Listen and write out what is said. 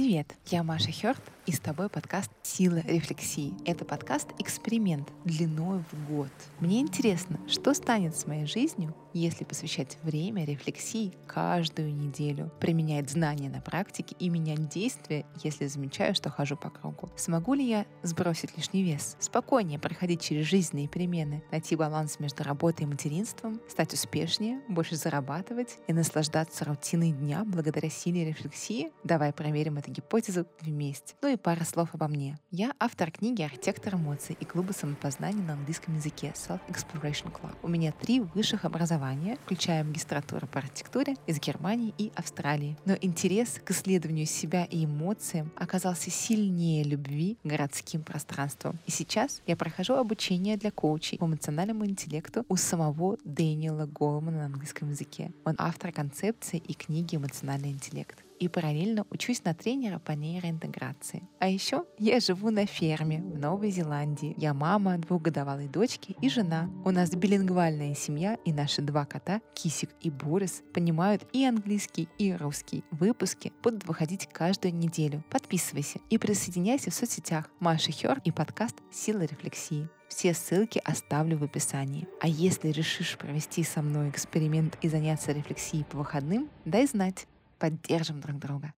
Привет, я Маша Хёрд, и с тобой подкаст «Сила рефлексии». Это подкаст-эксперимент длиной в год. Мне интересно, что станет с моей жизнью, если посвящать время рефлексии каждую неделю, применять знания на практике и менять действия, если замечаю, что хожу по кругу. Смогу ли я сбросить лишний вес, спокойнее проходить через жизненные перемены, найти баланс между работой и материнством, стать успешнее, больше зарабатывать и наслаждаться рутиной дня благодаря силе рефлексии? Давай проверим эту гипотезу вместе. Ну и пара слов обо мне. Я автор книги «Архитектор эмоций» и клуба самопознания на английском языке Self Exploration Club. У меня три высших образования, включая магистратуру по архитектуре из Германии и Австралии. Но интерес к исследованию себя и эмоциям оказался сильнее любви к городским пространствам. И сейчас я прохожу обучение для коучей по эмоциональному интеллекту у самого Дэниела Голмана на английском языке. Он автор концепции и книги «Эмоциональный интеллект» и параллельно учусь на тренера по нейроинтеграции. А еще я живу на ферме в Новой Зеландии. Я мама двухгодовалой дочки и жена. У нас билингвальная семья, и наши два кота, Кисик и Борис, понимают и английский, и русский. Выпуски будут выходить каждую неделю. Подписывайся и присоединяйся в соцсетях Маша Хер и подкаст «Сила рефлексии». Все ссылки оставлю в описании. А если решишь провести со мной эксперимент и заняться рефлексией по выходным, дай знать. Поддержим друг друга.